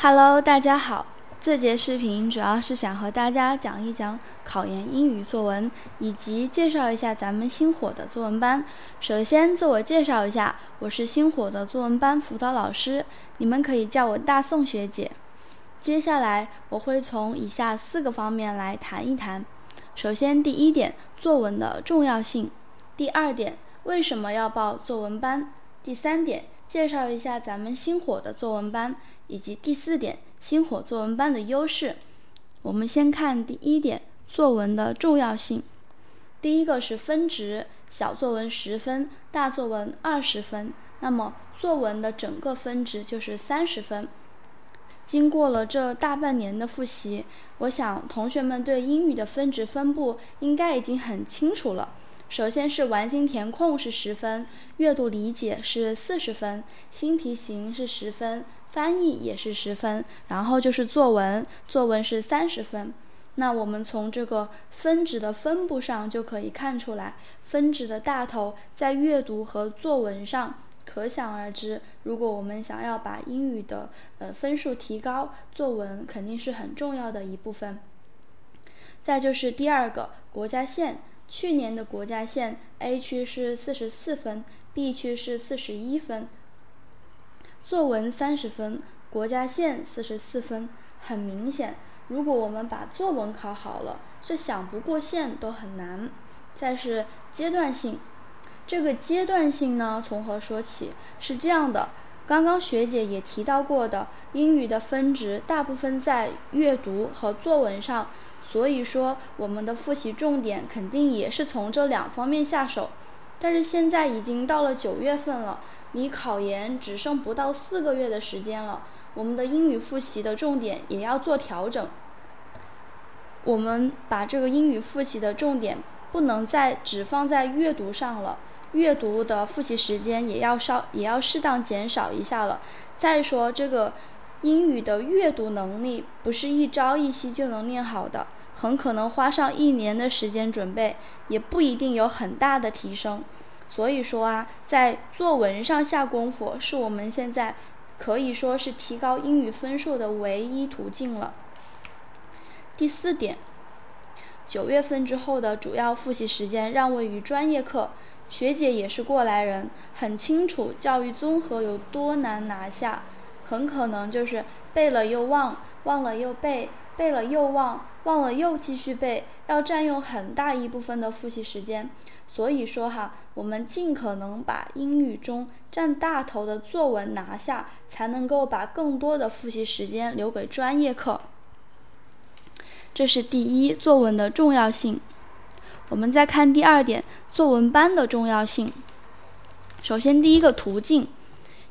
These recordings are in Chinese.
Hello，大家好。这节视频主要是想和大家讲一讲考研英语作文，以及介绍一下咱们星火的作文班。首先自我介绍一下，我是星火的作文班辅导老师，你们可以叫我大宋学姐。接下来我会从以下四个方面来谈一谈。首先，第一点，作文的重要性；第二点，为什么要报作文班；第三点，介绍一下咱们星火的作文班，以及第四点。星火作文班的优势，我们先看第一点，作文的重要性。第一个是分值，小作文十分，大作文二十分。那么作文的整个分值就是三十分。经过了这大半年的复习，我想同学们对英语的分值分布应该已经很清楚了。首先是完形填空是十分，阅读理解是四十分，新题型是十分。翻译也是十分，然后就是作文，作文是三十分。那我们从这个分值的分布上就可以看出来，分值的大头在阅读和作文上可想而知。如果我们想要把英语的呃分数提高，作文肯定是很重要的一部分。再就是第二个国家线，去年的国家线 A 区是四十四分，B 区是四十一分。作文三十分，国家线四十四分，很明显，如果我们把作文考好了，这想不过线都很难。再是阶段性，这个阶段性呢，从何说起？是这样的，刚刚学姐也提到过的，英语的分值大部分在阅读和作文上，所以说我们的复习重点肯定也是从这两方面下手。但是现在已经到了九月份了。离考研只剩不到四个月的时间了，我们的英语复习的重点也要做调整。我们把这个英语复习的重点不能再只放在阅读上了，阅读的复习时间也要稍也要适当减少一下了。再说这个英语的阅读能力不是一朝一夕就能练好的，很可能花上一年的时间准备，也不一定有很大的提升。所以说啊，在作文上下功夫是我们现在可以说是提高英语分数的唯一途径了。第四点，九月份之后的主要复习时间让位于专业课。学姐也是过来人，很清楚教育综合有多难拿下，很可能就是背了又忘，忘了又背，背了又忘，忘了又继续背，要占用很大一部分的复习时间。所以说哈，我们尽可能把英语中占大头的作文拿下，才能够把更多的复习时间留给专业课。这是第一，作文的重要性。我们再看第二点，作文班的重要性。首先，第一个途径，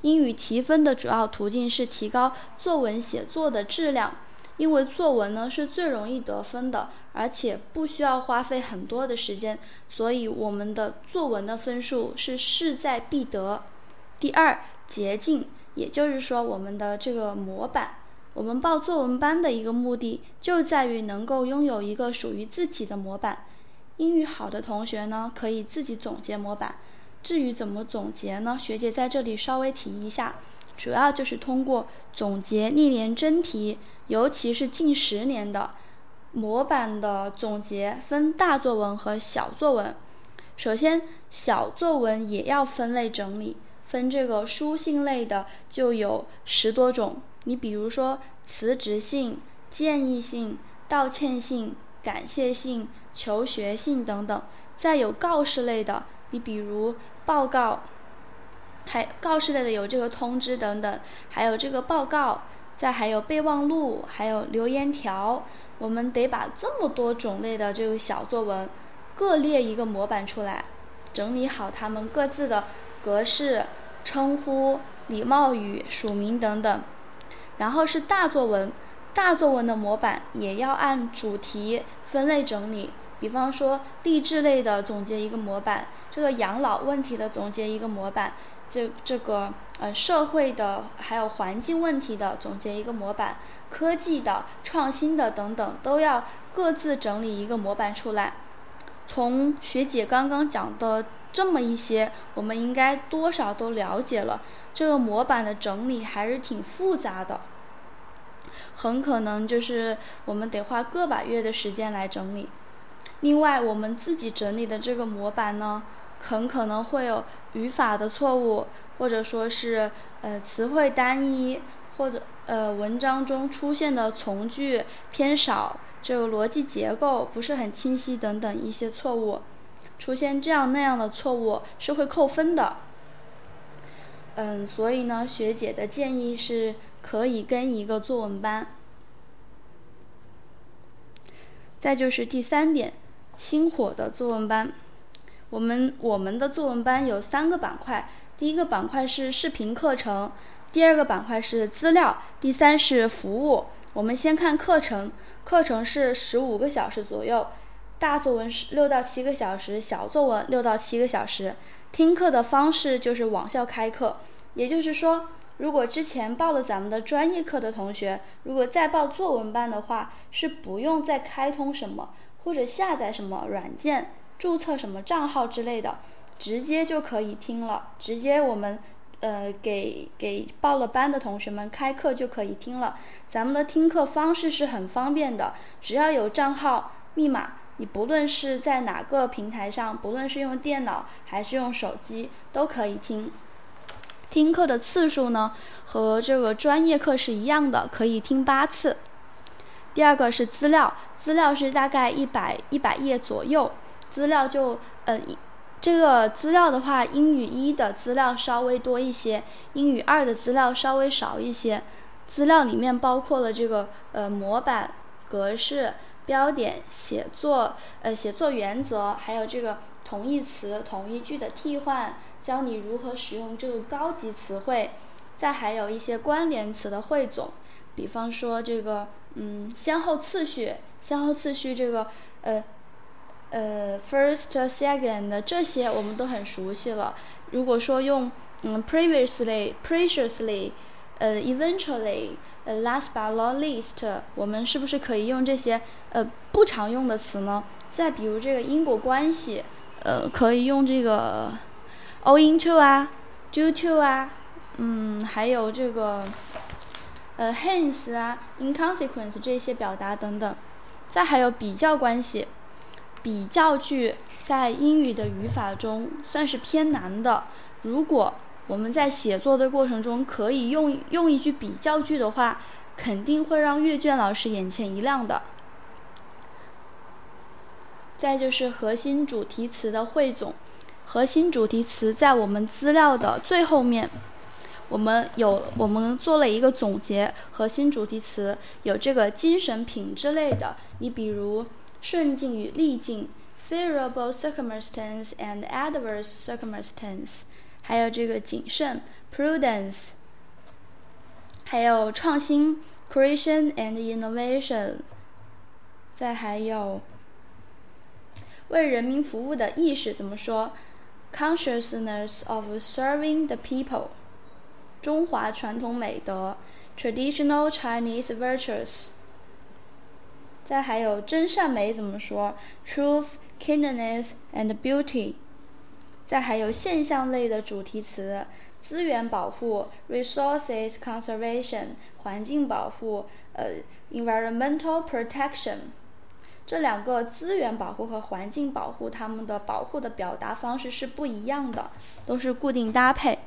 英语提分的主要途径是提高作文写作的质量。因为作文呢是最容易得分的，而且不需要花费很多的时间，所以我们的作文的分数是势在必得。第二，捷径，也就是说我们的这个模板，我们报作文班的一个目的就在于能够拥有一个属于自己的模板。英语好的同学呢，可以自己总结模板。至于怎么总结呢？学姐在这里稍微提一下，主要就是通过总结历年真题。尤其是近十年的模板的总结，分大作文和小作文。首先，小作文也要分类整理，分这个书信类的就有十多种。你比如说辞职信、建议信、道歉信、感谢信、求学信等等。再有告示类的，你比如报告，还告示类的有这个通知等等，还有这个报告。再还有备忘录，还有留言条，我们得把这么多种类的这个小作文各列一个模板出来，整理好它们各自的格式、称呼、礼貌语、署名等等。然后是大作文，大作文的模板也要按主题分类整理。比方说励志类的总结一个模板，这个养老问题的总结一个模板，这这个呃社会的还有环境问题的总结一个模板，科技的创新的等等都要各自整理一个模板出来。从学姐刚刚讲的这么一些，我们应该多少都了解了，这个模板的整理还是挺复杂的。很可能就是我们得花个把月的时间来整理。另外，我们自己整理的这个模板呢，很可能会有语法的错误，或者说是呃词汇单一，或者呃文章中出现的从句偏少，这个逻辑结构不是很清晰等等一些错误。出现这样那样的错误是会扣分的。嗯，所以呢，学姐的建议是可以跟一个作文班。再就是第三点，星火的作文班。我们我们的作文班有三个板块，第一个板块是视频课程，第二个板块是资料，第三是服务。我们先看课程，课程是十五个小时左右。大作文是六到七个小时，小作文六到七个小时。听课的方式就是网校开课，也就是说，如果之前报了咱们的专业课的同学，如果再报作文班的话，是不用再开通什么或者下载什么软件、注册什么账号之类的，直接就可以听了。直接我们呃给给报了班的同学们开课就可以听了。咱们的听课方式是很方便的，只要有账号、密码。你不论是在哪个平台上，不论是用电脑还是用手机，都可以听。听课的次数呢，和这个专业课是一样的，可以听八次。第二个是资料，资料是大概一百一百页左右。资料就呃，这个资料的话，英语一的资料稍微多一些，英语二的资料稍微少一些。资料里面包括了这个呃模板格式。标点写作，呃，写作原则，还有这个同义词、同义句的替换，教你如何使用这个高级词汇，再还有一些关联词的汇总，比方说这个，嗯，先后次序，先后次序这个，呃，呃，first, second 这些我们都很熟悉了。如果说用，嗯，previously, preciously，呃，eventually。呃，last but not least，我们是不是可以用这些呃不常用的词呢？再比如这个因果关系，呃，可以用这个 owing to 啊，due to 啊，嗯，还有这个呃 hence 啊，in consequence 这些表达等等。再还有比较关系，比较句在英语的语法中算是偏难的。如果我们在写作的过程中，可以用用一句比较句的话，肯定会让阅卷老师眼前一亮的。再就是核心主题词的汇总，核心主题词在我们资料的最后面，我们有我们做了一个总结，核心主题词有这个精神品质类的，你比如顺境与逆境，favorable circumstance and adverse circumstance。还有这个谨慎，prudence，还有创新，creation and innovation，再还有为人民服务的意识怎么说？consciousness of serving the people，中华传统美德，traditional Chinese virtues， 再还有真善美怎么说？truth，kindness and beauty。再还有现象类的主题词，资源保护 （resources conservation）、环境保护呃 （environmental protection）。这两个资源保护和环境保护，它们的保护的表达方式是不一样的，都是固定搭配。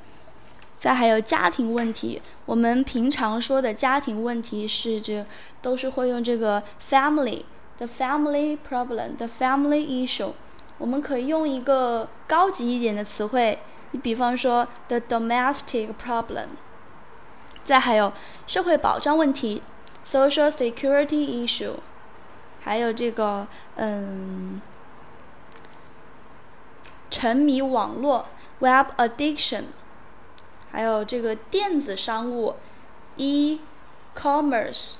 再还有家庭问题，我们平常说的家庭问题是这都是会用这个 family，the family problem，the family issue。我们可以用一个高级一点的词汇，你比方说 the domestic problem，再还有社会保障问题 social security issue，还有这个嗯沉迷网络 web addiction，还有这个电子商务 e-commerce，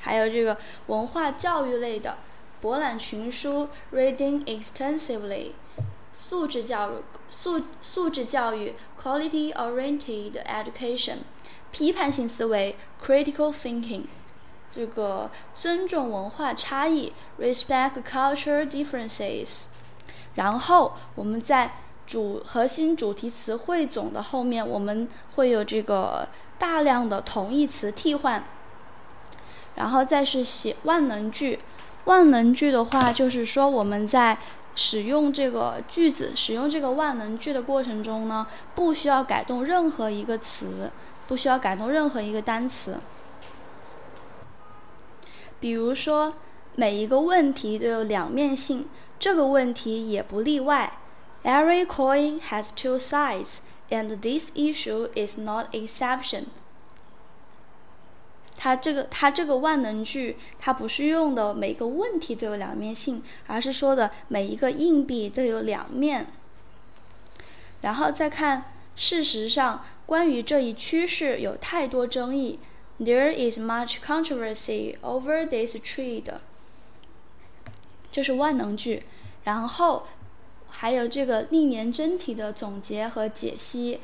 还有这个文化教育类的。博览群书，reading extensively，素质教育，素素质教育，quality-oriented education，批判性思维，critical thinking，这个尊重文化差异，respect cultural differences。然后我们在主核心主题词汇总的后面，我们会有这个大量的同义词替换。然后再是写万能句。万能句的话，就是说我们在使用这个句子、使用这个万能句的过程中呢，不需要改动任何一个词，不需要改动任何一个单词。比如说，每一个问题都有两面性，这个问题也不例外。Every coin has two sides, and this issue is not exception. 它这个它这个万能句，它不是用的每个问题都有两面性，而是说的每一个硬币都有两面。然后再看，事实上，关于这一趋势有太多争议。There is much controversy over this trade。这是万能句。然后 还有这个历年真题的总结和解析。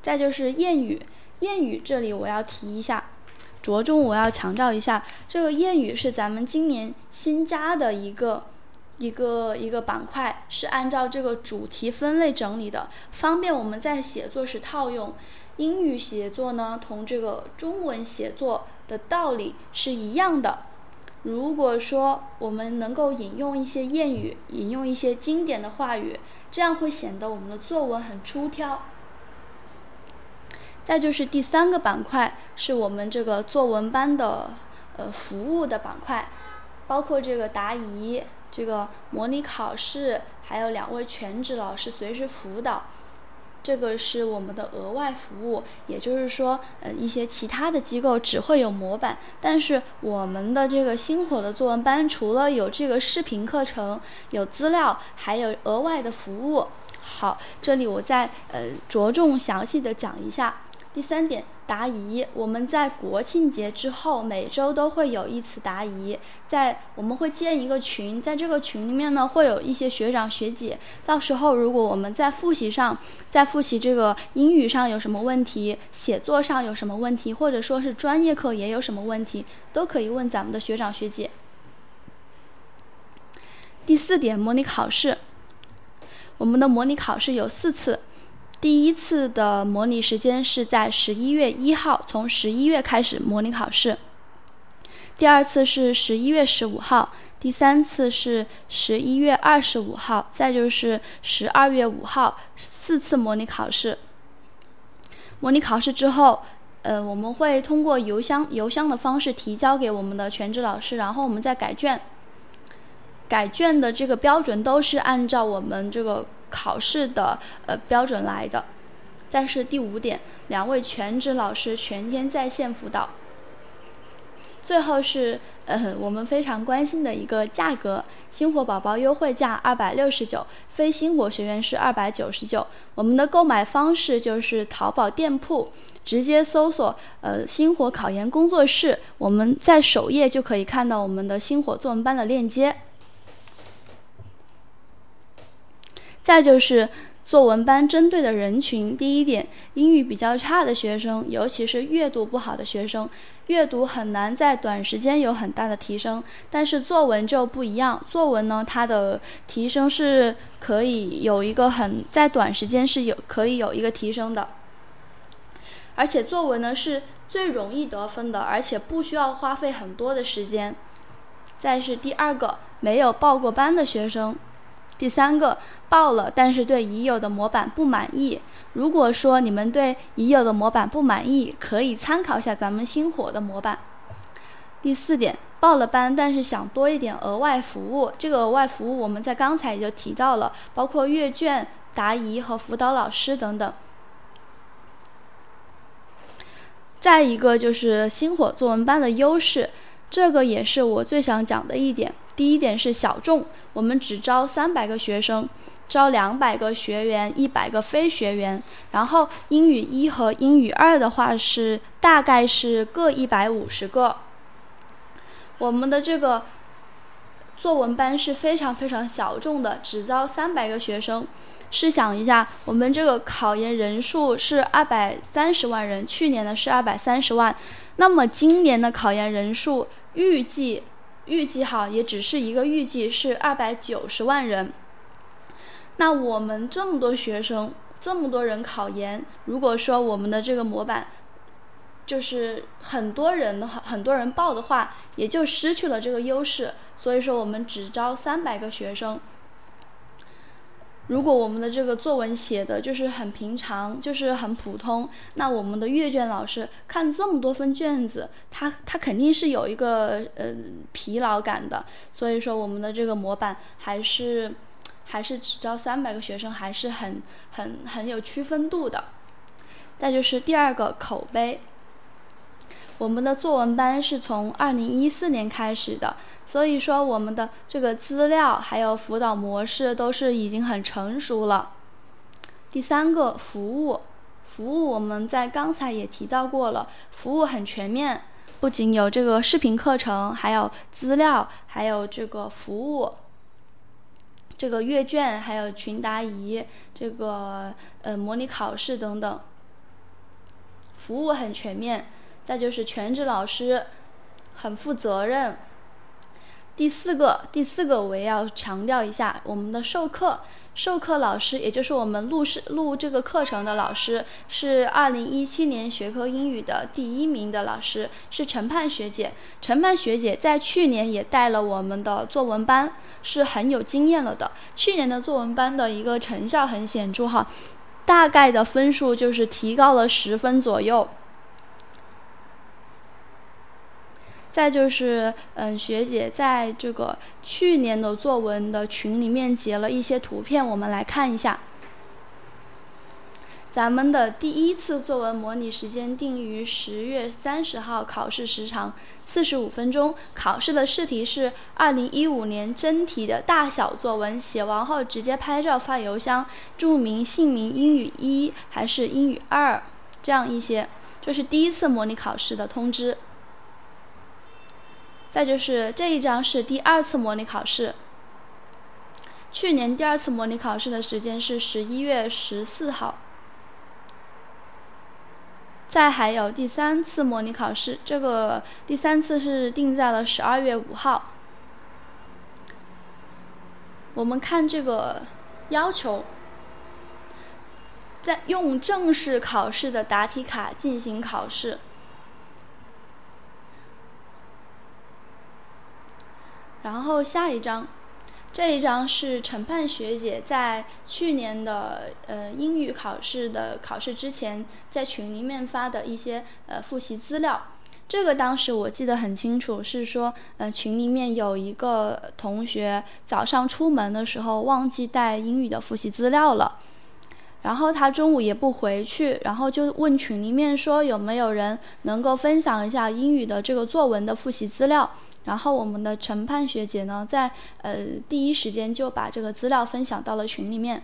再就是谚语，谚语这里我要提一下。着重我要强调一下，这个谚语是咱们今年新加的一个一个一个板块，是按照这个主题分类整理的，方便我们在写作时套用。英语写作呢，同这个中文写作的道理是一样的。如果说我们能够引用一些谚语，引用一些经典的话语，这样会显得我们的作文很出挑。再就是第三个板块，是我们这个作文班的呃服务的板块，包括这个答疑、这个模拟考试，还有两位全职老师随时辅导，这个是我们的额外服务。也就是说，呃，一些其他的机构只会有模板，但是我们的这个星火的作文班除了有这个视频课程、有资料，还有额外的服务。好，这里我再呃着重详细的讲一下。第三点，答疑。我们在国庆节之后，每周都会有一次答疑。在我们会建一个群，在这个群里面呢，会有一些学长学姐。到时候，如果我们在复习上，在复习这个英语上有什么问题，写作上有什么问题，或者说是专业课也有什么问题，都可以问咱们的学长学姐。第四点，模拟考试。我们的模拟考试有四次。第一次的模拟时间是在十一月一号，从十一月开始模拟考试。第二次是十一月十五号，第三次是十一月二十五号，再就是十二月五号，四次模拟考试。模拟考试之后，呃，我们会通过邮箱邮箱的方式提交给我们的全职老师，然后我们再改卷。改卷的这个标准都是按照我们这个。考试的呃标准来的，但是第五点，两位全职老师全天在线辅导。最后是呃我们非常关心的一个价格，星火宝宝优惠价二百六十九，非星火学员是二百九十九。我们的购买方式就是淘宝店铺直接搜索呃星火考研工作室，我们在首页就可以看到我们的星火作文班的链接。再就是作文班针对的人群，第一点，英语比较差的学生，尤其是阅读不好的学生，阅读很难在短时间有很大的提升，但是作文就不一样，作文呢，它的提升是可以有一个很在短时间是有可以有一个提升的，而且作文呢是最容易得分的，而且不需要花费很多的时间。再是第二个，没有报过班的学生。第三个报了，但是对已有的模板不满意。如果说你们对已有的模板不满意，可以参考一下咱们星火的模板。第四点，报了班，但是想多一点额外服务。这个额外服务我们在刚才也就提到了，包括阅卷、答疑和辅导老师等等。再一个就是星火作文班的优势，这个也是我最想讲的一点。第一点是小众，我们只招三百个学生，招两百个学员，一百个非学员。然后英语一和英语二的话是大概是各一百五十个。我们的这个作文班是非常非常小众的，只招三百个学生。试想一下，我们这个考研人数是二百三十万人，去年的是二百三十万，那么今年的考研人数预计。预计哈也只是一个预计是二百九十万人。那我们这么多学生，这么多人考研，如果说我们的这个模板就是很多人的话，很多人报的话，也就失去了这个优势。所以说，我们只招三百个学生。如果我们的这个作文写的就是很平常，就是很普通，那我们的阅卷老师看这么多份卷子，他他肯定是有一个呃疲劳感的。所以说，我们的这个模板还是还是只招三百个学生，还是很很很有区分度的。再就是第二个口碑。我们的作文班是从二零一四年开始的，所以说我们的这个资料还有辅导模式都是已经很成熟了。第三个服务，服务我们在刚才也提到过了，服务很全面，不仅有这个视频课程，还有资料，还有这个服务，这个阅卷，还有群答疑，这个呃模拟考试等等，服务很全面。再就是全职老师，很负责任。第四个，第四个我也要强调一下，我们的授课授课老师，也就是我们录视录这个课程的老师，是二零一七年学科英语的第一名的老师，是陈盼学姐。陈盼学姐在去年也带了我们的作文班，是很有经验了的。去年的作文班的一个成效很显著哈，大概的分数就是提高了十分左右。再就是，嗯，学姐在这个去年的作文的群里面截了一些图片，我们来看一下。咱们的第一次作文模拟时间定于十月三十号，考试时长四十五分钟。考试的试题是二零一五年真题的大小作文，写完后直接拍照发邮箱，注明姓名英语一还是英语二，这样一些。这是第一次模拟考试的通知。再就是这一张是第二次模拟考试，去年第二次模拟考试的时间是十一月十四号。再还有第三次模拟考试，这个第三次是定在了十二月五号。我们看这个要求，在用正式考试的答题卡进行考试。然后下一张，这一张是陈盼学姐在去年的呃英语考试的考试之前，在群里面发的一些呃复习资料。这个当时我记得很清楚，是说呃群里面有一个同学早上出门的时候忘记带英语的复习资料了，然后他中午也不回去，然后就问群里面说有没有人能够分享一下英语的这个作文的复习资料。然后我们的陈盼学姐呢，在呃第一时间就把这个资料分享到了群里面。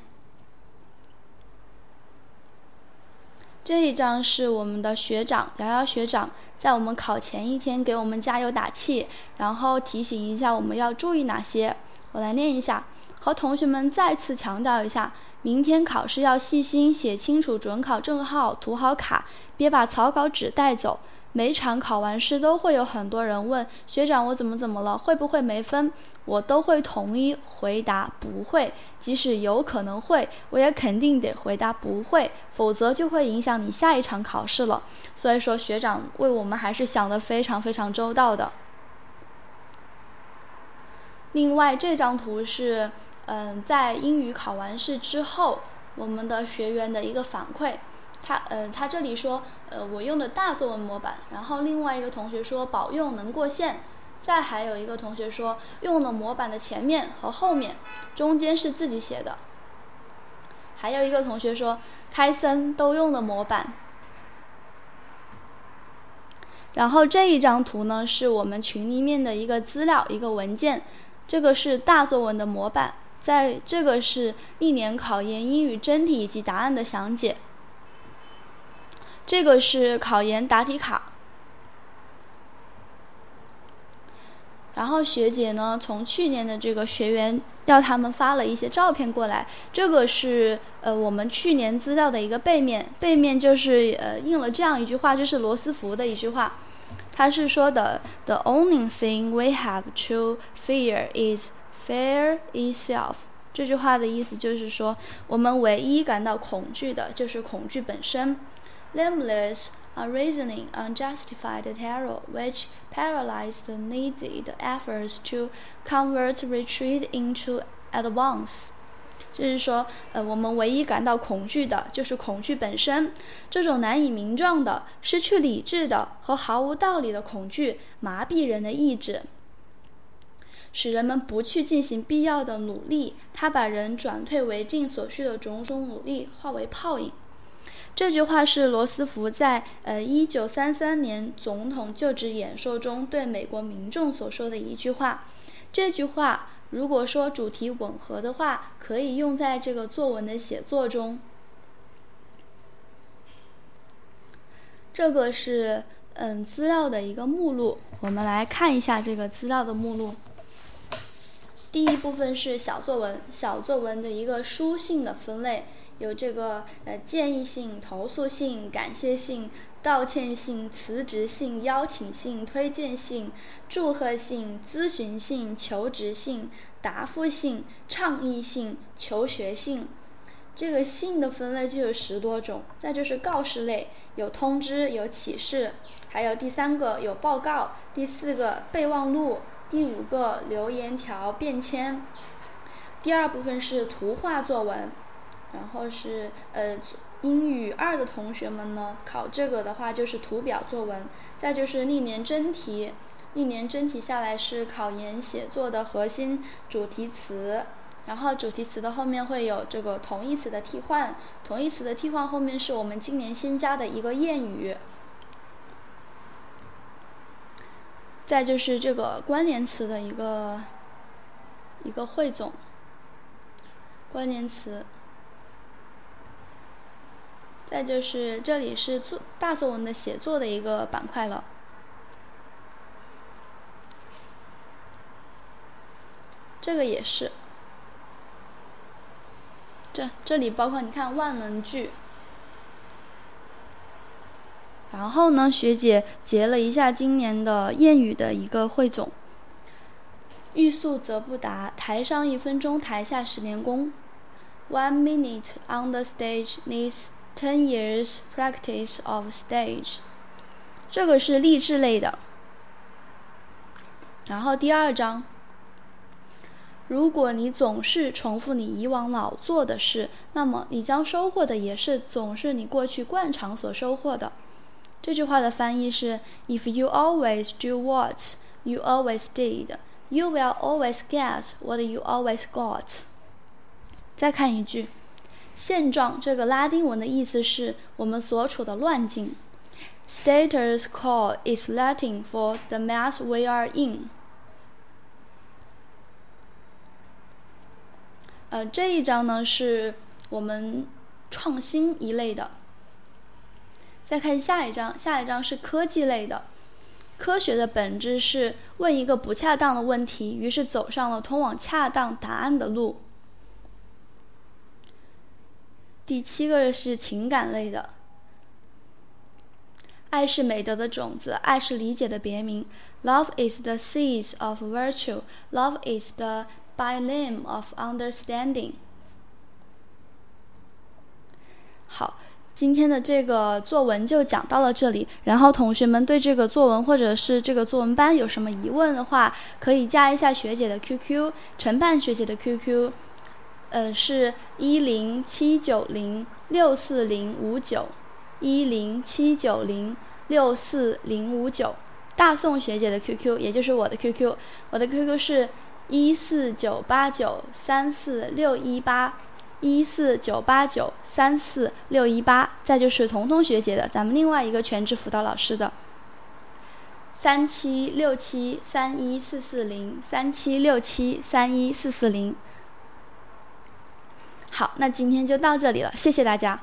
这一张是我们的学长瑶瑶学长，在我们考前一天给我们加油打气，然后提醒一下我们要注意哪些。我来念一下，和同学们再次强调一下，明天考试要细心写清楚准考证号，涂好卡，别把草稿纸带走。每场考完试都会有很多人问学长我怎么怎么了会不会没分？我都会统一回答不会，即使有可能会，我也肯定得回答不会，否则就会影响你下一场考试了。所以说学长为我们还是想的非常非常周到的。另外这张图是嗯在英语考完试之后我们的学员的一个反馈。他嗯，他这里说，呃，我用的大作文模板，然后另外一个同学说保用能过线，再还有一个同学说用了模板的前面和后面，中间是自己写的，还有一个同学说开森都用了模板，然后这一张图呢是我们群里面的一个资料一个文件，这个是大作文的模板，在这个是历年考研英语真题以及答案的详解。这个是考研答题卡，然后学姐呢，从去年的这个学员要他们发了一些照片过来，这个是呃我们去年资料的一个背面，背面就是呃印了这样一句话，就是罗斯福的一句话，他是说的：“The only thing we have to fear is fear itself。”这句话的意思就是说，我们唯一感到恐惧的就是恐惧本身。Limbless unreasoning, unjustified terror, which paralyzed needed efforts to convert retreat into advance. 就是说，呃，我们唯一感到恐惧的，就是恐惧本身。这种难以名状的、失去理智的和毫无道理的恐惧，麻痹人的意志，使人们不去进行必要的努力。它把人转退为进所需的种种努力化为泡影。这句话是罗斯福在呃1933年总统就职演说中对美国民众所说的一句话。这句话。如果说主题吻合的话，可以用在这个作文的写作中。这个是嗯资料的一个目录，我们来看一下这个资料的目录。第一部分是小作文，小作文的一个书信的分类。有这个呃建议信、投诉信、感谢信、道歉信、辞职信、邀请信、推荐信、祝贺信、咨询信、求职信、答复信、倡议信、求学信。这个信的分类就有十多种。再就是告示类，有通知、有启示，还有第三个有报告，第四个备忘录，第五个留言条、便签。第二部分是图画作文。然后是呃英语二的同学们呢，考这个的话就是图表作文，再就是历年真题，历年真题下来是考研写作的核心主题词，然后主题词的后面会有这个同义词的替换，同义词的替换后面是我们今年新加的一个谚语，再就是这个关联词的一个一个汇总，关联词。再就是这里是作大作文的写作的一个板块了，这个也是，这这里包括你看万能句，然后呢，学姐结了一下今年的谚语的一个汇总，欲速则不达，台上一分钟，台下十年功，One minute on the stage needs Ten years practice of stage，这个是励志类的。然后第二章，如果你总是重复你以往老做的事，那么你将收获的也是总是你过去惯常所收获的。这句话的翻译是：If you always do what you always did, you will always get what you always got。再看一句。现状这个拉丁文的意思是我们所处的乱境。Status quo is Latin for the mess we are in。呃，这一章呢是我们创新一类的。再看下一章，下一章是科技类的。科学的本质是问一个不恰当的问题，于是走上了通往恰当答案的路。第七个是情感类的，爱是美德的种子，爱是理解的别名。Love is the seeds of virtue. Love is the by name of understanding. 好，今天的这个作文就讲到了这里。然后同学们对这个作文或者是这个作文班有什么疑问的话，可以加一下学姐的 QQ，陈盼学姐的 QQ。呃，是一零七九零六四零五九，一零七九零六四零五九，大宋学姐的 QQ，也就是我的 QQ，我的 QQ 是一四九八九三四六一八，一四九八九三四六一八，再就是彤彤学姐的，咱们另外一个全职辅导老师的，三七六七三一四四零，三七六七三一四四零。好，那今天就到这里了，谢谢大家。